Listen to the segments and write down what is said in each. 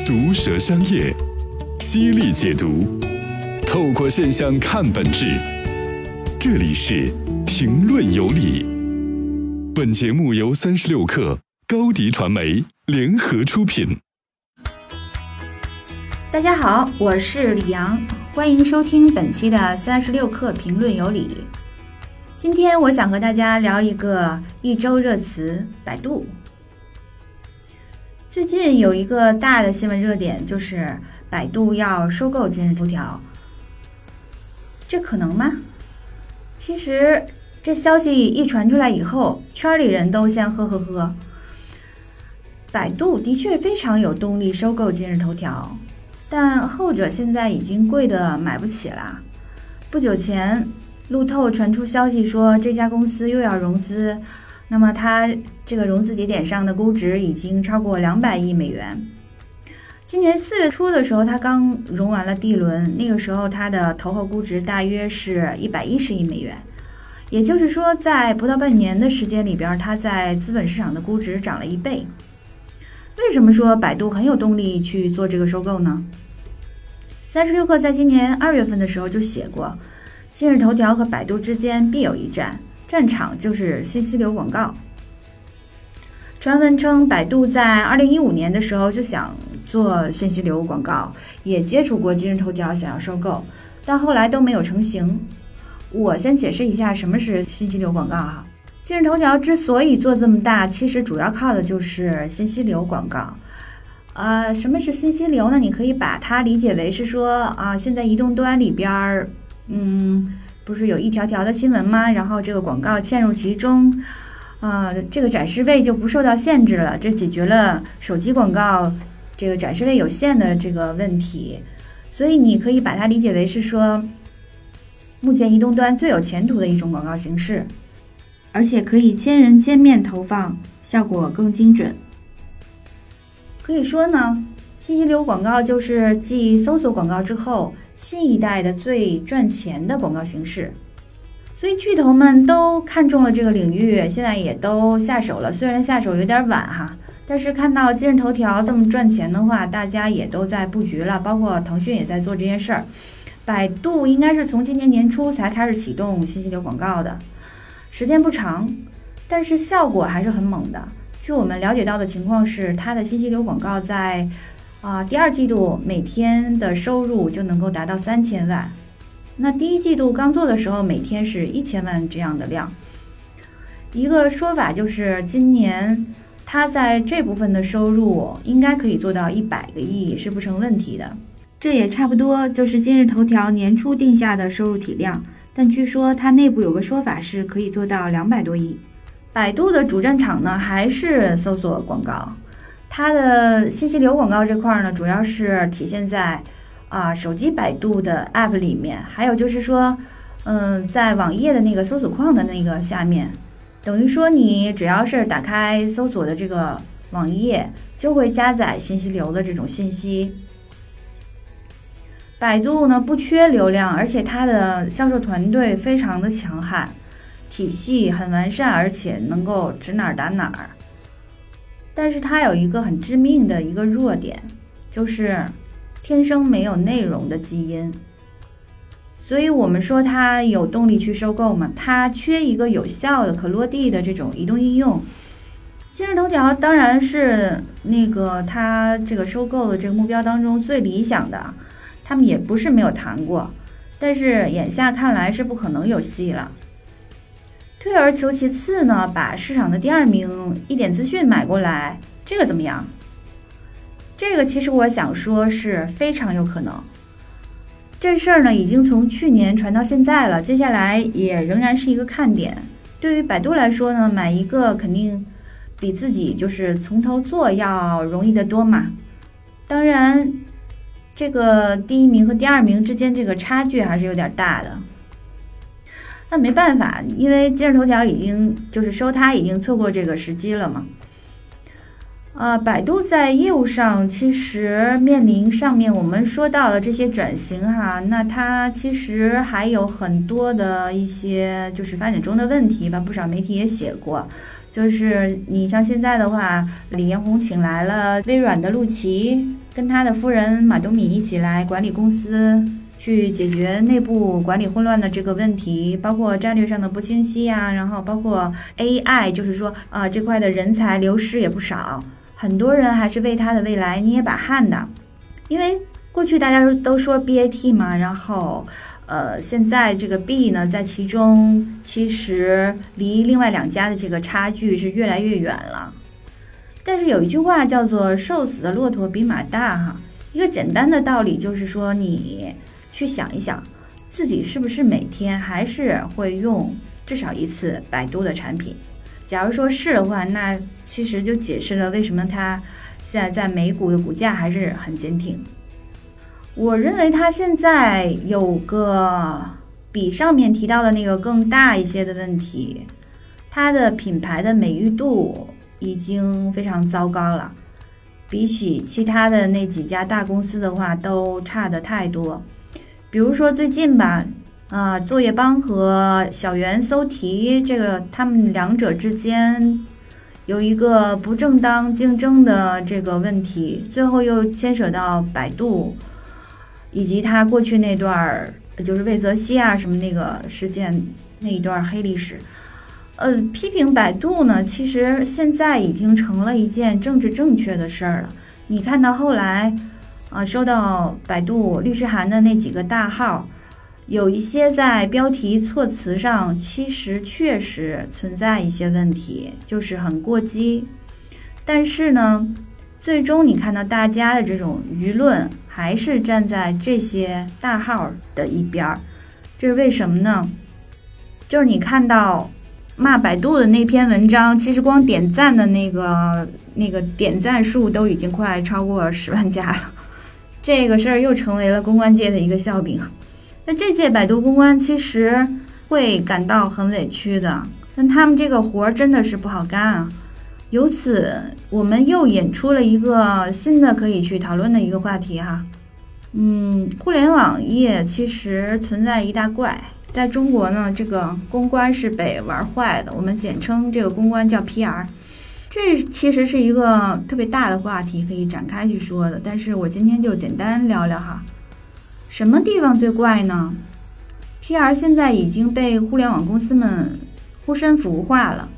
毒舌商业，犀利解读，透过现象看本质。这里是评论有理。本节目由三十六克高迪传媒联合出品。大家好，我是李阳，欢迎收听本期的三十六克评论有理。今天我想和大家聊一个一周热词——百度。最近有一个大的新闻热点，就是百度要收购今日头条，这可能吗？其实这消息一传出来以后，圈里人都先呵呵呵。百度的确非常有动力收购今日头条，但后者现在已经贵的买不起了。不久前，路透传出消息说这家公司又要融资。那么它这个融资节点上的估值已经超过两百亿美元。今年四月初的时候，它刚融完了 D 轮，那个时候它的投后估值大约是一百一十亿美元。也就是说，在不到半年的时间里边，它在资本市场的估值涨了一倍。为什么说百度很有动力去做这个收购呢？三十六氪在今年二月份的时候就写过，今日头条和百度之间必有一战。战场就是信息流广告。传闻称，百度在二零一五年的时候就想做信息流广告，也接触过今日头条，想要收购，但后来都没有成型。我先解释一下什么是信息流广告哈。今日头条之所以做这么大，其实主要靠的就是信息流广告。呃，什么是信息流呢？你可以把它理解为是说啊，现在移动端里边儿，嗯。不是有一条条的新闻吗？然后这个广告嵌入其中，啊，这个展示位就不受到限制了，这解决了手机广告这个展示位有限的这个问题。所以你可以把它理解为是说，目前移动端最有前途的一种广告形式，而且可以千人千面投放，效果更精准。可以说呢。信息流广告就是继搜索广告之后新一代的最赚钱的广告形式，所以巨头们都看中了这个领域，现在也都下手了。虽然下手有点晚哈，但是看到今日头条这么赚钱的话，大家也都在布局了，包括腾讯也在做这件事儿。百度应该是从今年年初才开始启动信息流广告的，时间不长，但是效果还是很猛的。据我们了解到的情况是，它的信息流广告在啊，第二季度每天的收入就能够达到三千万。那第一季度刚做的时候，每天是一千万这样的量。一个说法就是，今年它在这部分的收入应该可以做到一百个亿是不成问题的。这也差不多就是今日头条年初定下的收入体量。但据说它内部有个说法是可以做到两百多亿。百度的主战场呢，还是搜索广告。它的信息流广告这块呢，主要是体现在啊手机百度的 App 里面，还有就是说，嗯，在网页的那个搜索框的那个下面，等于说你只要是打开搜索的这个网页，就会加载信息流的这种信息。百度呢不缺流量，而且它的销售团队非常的强悍，体系很完善，而且能够指哪儿打哪儿。但是它有一个很致命的一个弱点，就是天生没有内容的基因。所以我们说它有动力去收购嘛，它缺一个有效的可落地的这种移动应用。今日头条当然是那个它这个收购的这个目标当中最理想的，他们也不是没有谈过，但是眼下看来是不可能有戏了。退而求其次呢，把市场的第二名一点资讯买过来，这个怎么样？这个其实我想说是非常有可能。这事儿呢，已经从去年传到现在了，接下来也仍然是一个看点。对于百度来说呢，买一个肯定比自己就是从头做要容易得多嘛。当然，这个第一名和第二名之间这个差距还是有点大的。那没办法，因为今日头条已经就是收它已经错过这个时机了嘛。呃，百度在业务上其实面临上面我们说到的这些转型哈，那它其实还有很多的一些就是发展中的问题吧。不少媒体也写过，就是你像现在的话，李彦宏请来了微软的陆琪，跟他的夫人马东敏一起来管理公司，去解决内部管理混乱的这个问题，包括战略上的不清晰呀，然后包括 AI，就是说啊这块的人才流失也不少，很多人还是为他的未来捏把汗的，因为过去大家都说 BAT 嘛，然后。呃，现在这个 B 呢，在其中其实离另外两家的这个差距是越来越远了。但是有一句话叫做“瘦死的骆驼比马大”哈，一个简单的道理就是说，你去想一想，自己是不是每天还是会用至少一次百度的产品？假如说是的话，那其实就解释了为什么它现在在美股的股价还是很坚挺。我认为它现在有个比上面提到的那个更大一些的问题，它的品牌的美誉度已经非常糟糕了，比起其他的那几家大公司的话都差的太多。比如说最近吧，啊，作业帮和小猿搜题这个，他们两者之间有一个不正当竞争的这个问题，最后又牵扯到百度。以及他过去那段儿，就是魏则西啊什么那个事件那一段黑历史，呃，批评百度呢，其实现在已经成了一件政治正确的事儿了。你看到后来，啊，收到百度律师函的那几个大号，有一些在标题措辞上，其实确实存在一些问题，就是很过激。但是呢，最终你看到大家的这种舆论。还是站在这些大号的一边儿，这是为什么呢？就是你看到骂百度的那篇文章，其实光点赞的那个那个点赞数都已经快超过十万加了，这个事儿又成为了公关界的一个笑柄。那这届百度公关其实会感到很委屈的，但他们这个活儿真的是不好干啊。由此，我们又引出了一个新的可以去讨论的一个话题哈。嗯，互联网业其实存在一大怪，在中国呢，这个公关是被玩坏的。我们简称这个公关叫 PR，这其实是一个特别大的话题，可以展开去说的。但是我今天就简单聊聊哈。什么地方最怪呢？PR 现在已经被互联网公司们护身符化了。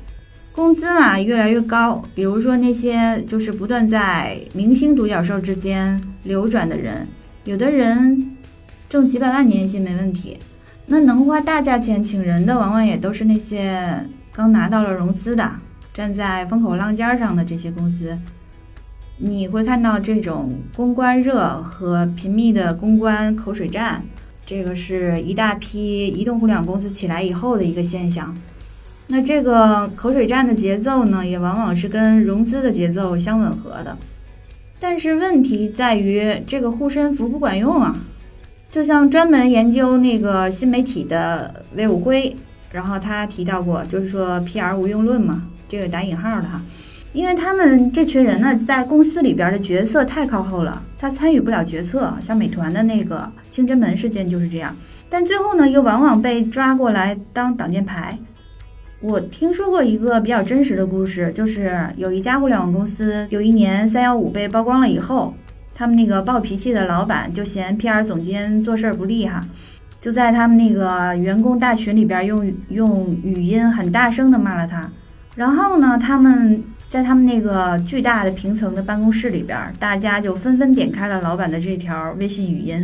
工资嘛越来越高，比如说那些就是不断在明星独角兽之间流转的人，有的人挣几百万年薪没问题，那能花大价钱请人的，往往也都是那些刚拿到了融资的，站在风口浪尖上的这些公司。你会看到这种公关热和频密的公关口水战，这个是一大批移动互联网公司起来以后的一个现象。那这个口水战的节奏呢，也往往是跟融资的节奏相吻合的。但是问题在于，这个护身符不管用啊。就像专门研究那个新媒体的魏武辉，然后他提到过，就是说 PR 无用论嘛，这个打引号的哈。因为他们这群人呢，在公司里边的角色太靠后了，他参与不了决策。像美团的那个清真门事件就是这样，但最后呢，又往往被抓过来当挡箭牌。我听说过一个比较真实的故事，就是有一家互联网公司，有一年三幺五被曝光了以后，他们那个暴脾气的老板就嫌 PR 总监做事不利哈，就在他们那个员工大群里边用用语音很大声的骂了他。然后呢，他们在他们那个巨大的平层的办公室里边，大家就纷纷点开了老板的这条微信语音，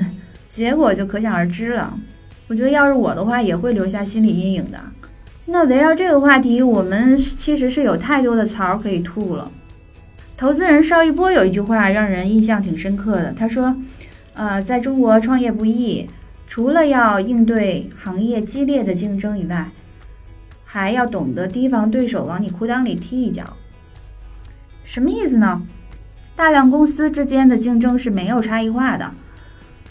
结果就可想而知了。我觉得要是我的话，也会留下心理阴影的。那围绕这个话题，我们其实是有太多的槽可以吐了。投资人邵一波有一句话让人印象挺深刻的，他说：“呃，在中国创业不易，除了要应对行业激烈的竞争以外，还要懂得提防对手往你裤裆里踢一脚。”什么意思呢？大量公司之间的竞争是没有差异化的。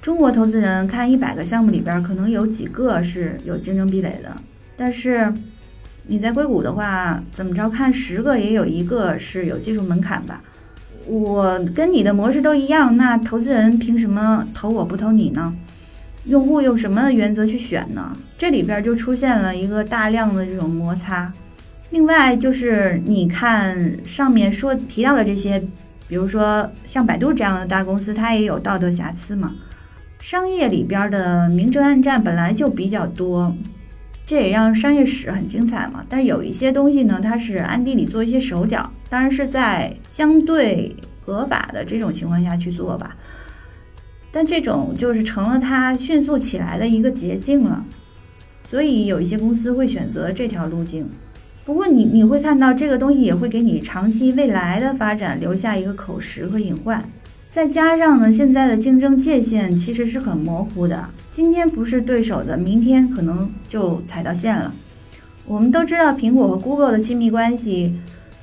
中国投资人看一百个项目里边，可能有几个是有竞争壁垒的。但是，你在硅谷的话，怎么着看十个也有一个是有技术门槛吧？我跟你的模式都一样，那投资人凭什么投我不投你呢？用户用什么原则去选呢？这里边就出现了一个大量的这种摩擦。另外就是你看上面说提到的这些，比如说像百度这样的大公司，它也有道德瑕疵嘛。商业里边的明争暗战本来就比较多，这也让商业史很精彩嘛。但是有一些东西呢，它是暗地里做一些手脚，当然是在相对合法的这种情况下去做吧。但这种就是成了它迅速起来的一个捷径了，所以有一些公司会选择这条路径。不过你你会看到这个东西也会给你长期未来的发展留下一个口实和隐患。再加上呢，现在的竞争界限其实是很模糊的，今天不是对手的，明天可能就踩到线了。我们都知道苹果和 Google 的亲密关系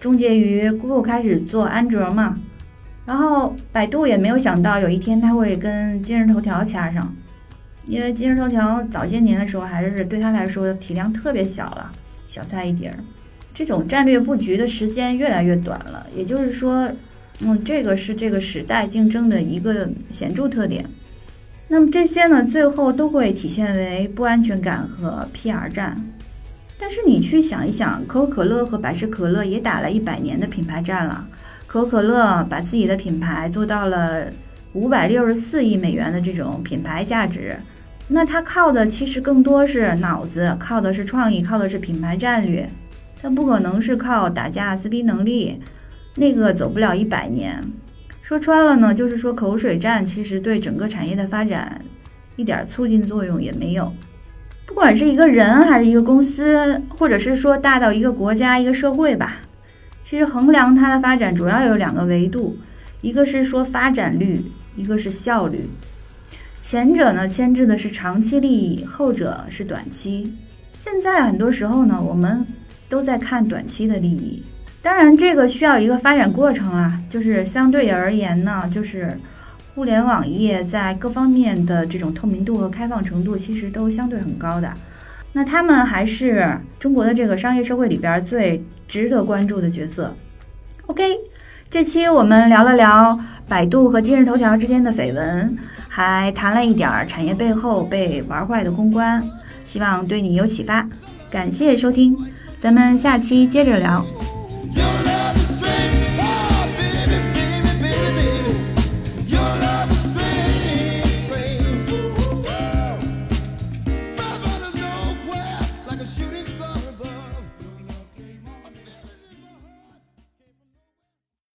终结于 Google 开始做安卓嘛，然后百度也没有想到有一天它会跟今日头条掐上，因为今日头条早些年的时候还是对他来说体量特别小了，小菜一碟儿，这种战略布局的时间越来越短了，也就是说。嗯，这个是这个时代竞争的一个显著特点。那么这些呢，最后都会体现为不安全感和 PR 战。但是你去想一想，可口可乐和百事可乐也打了一百年的品牌战了。可口可乐把自己的品牌做到了五百六十四亿美元的这种品牌价值，那它靠的其实更多是脑子，靠的是创意，靠的是品牌战略，它不可能是靠打架撕逼能力。那个走不了一百年，说穿了呢，就是说口水战其实对整个产业的发展一点促进作用也没有。不管是一个人还是一个公司，或者是说大到一个国家、一个社会吧，其实衡量它的发展主要有两个维度，一个是说发展率，一个是效率。前者呢牵制的是长期利益，后者是短期。现在很多时候呢，我们都在看短期的利益。当然，这个需要一个发展过程啦。就是相对而言呢，就是互联网业在各方面的这种透明度和开放程度，其实都相对很高的。那他们还是中国的这个商业社会里边最值得关注的角色。OK，这期我们聊了聊百度和今日头条之间的绯闻，还谈了一点儿产业背后被玩坏的公关，希望对你有启发。感谢收听，咱们下期接着聊。